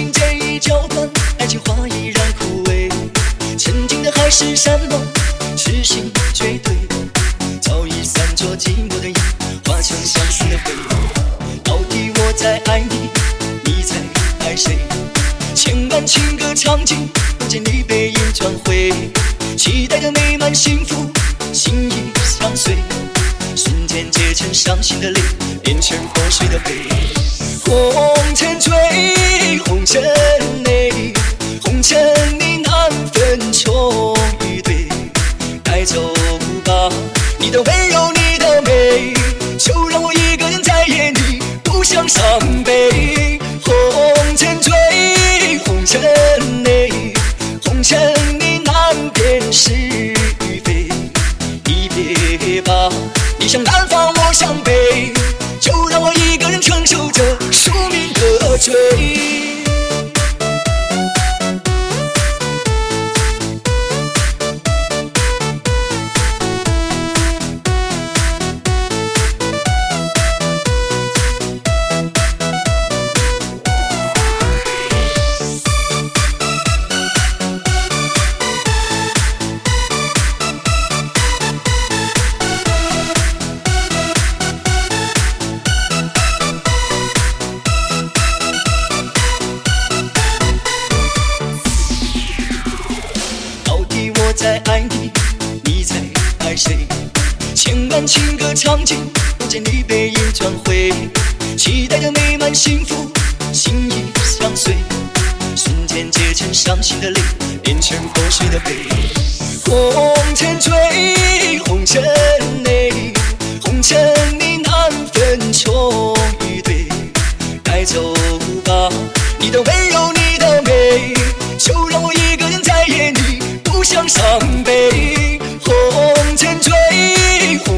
情间已浇灌爱情花依然枯萎曾经的海誓山盟痴心绝对早已散作寂寞的烟化成相思的灰到底我在爱你你在爱谁千万情歌唱尽不见你背影转回期待的美满幸福心意相随瞬间结成伤心的泪变成破碎的杯。红带走吧，你的温柔，你的美，就让我一个人在夜里不想伤悲。红尘醉，红尘泪，红尘里难辨是与非。离别吧，你向南在爱你，你在爱谁？千万情歌唱尽，不见你背影转回，期待着美满幸福，心意相随，瞬间结成伤心的泪，变成破碎的杯。红尘醉，红尘泪，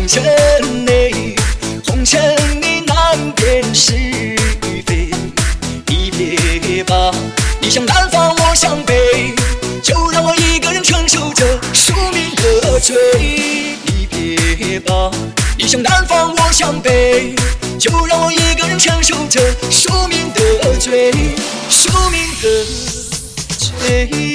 红尘泪，红尘里难辨是与非。离别吧，你向南方，我向北，就让我一个人承受着宿命的罪。离别吧，你向南方，我向北，就让我一个人承受着宿命的罪，宿命的罪。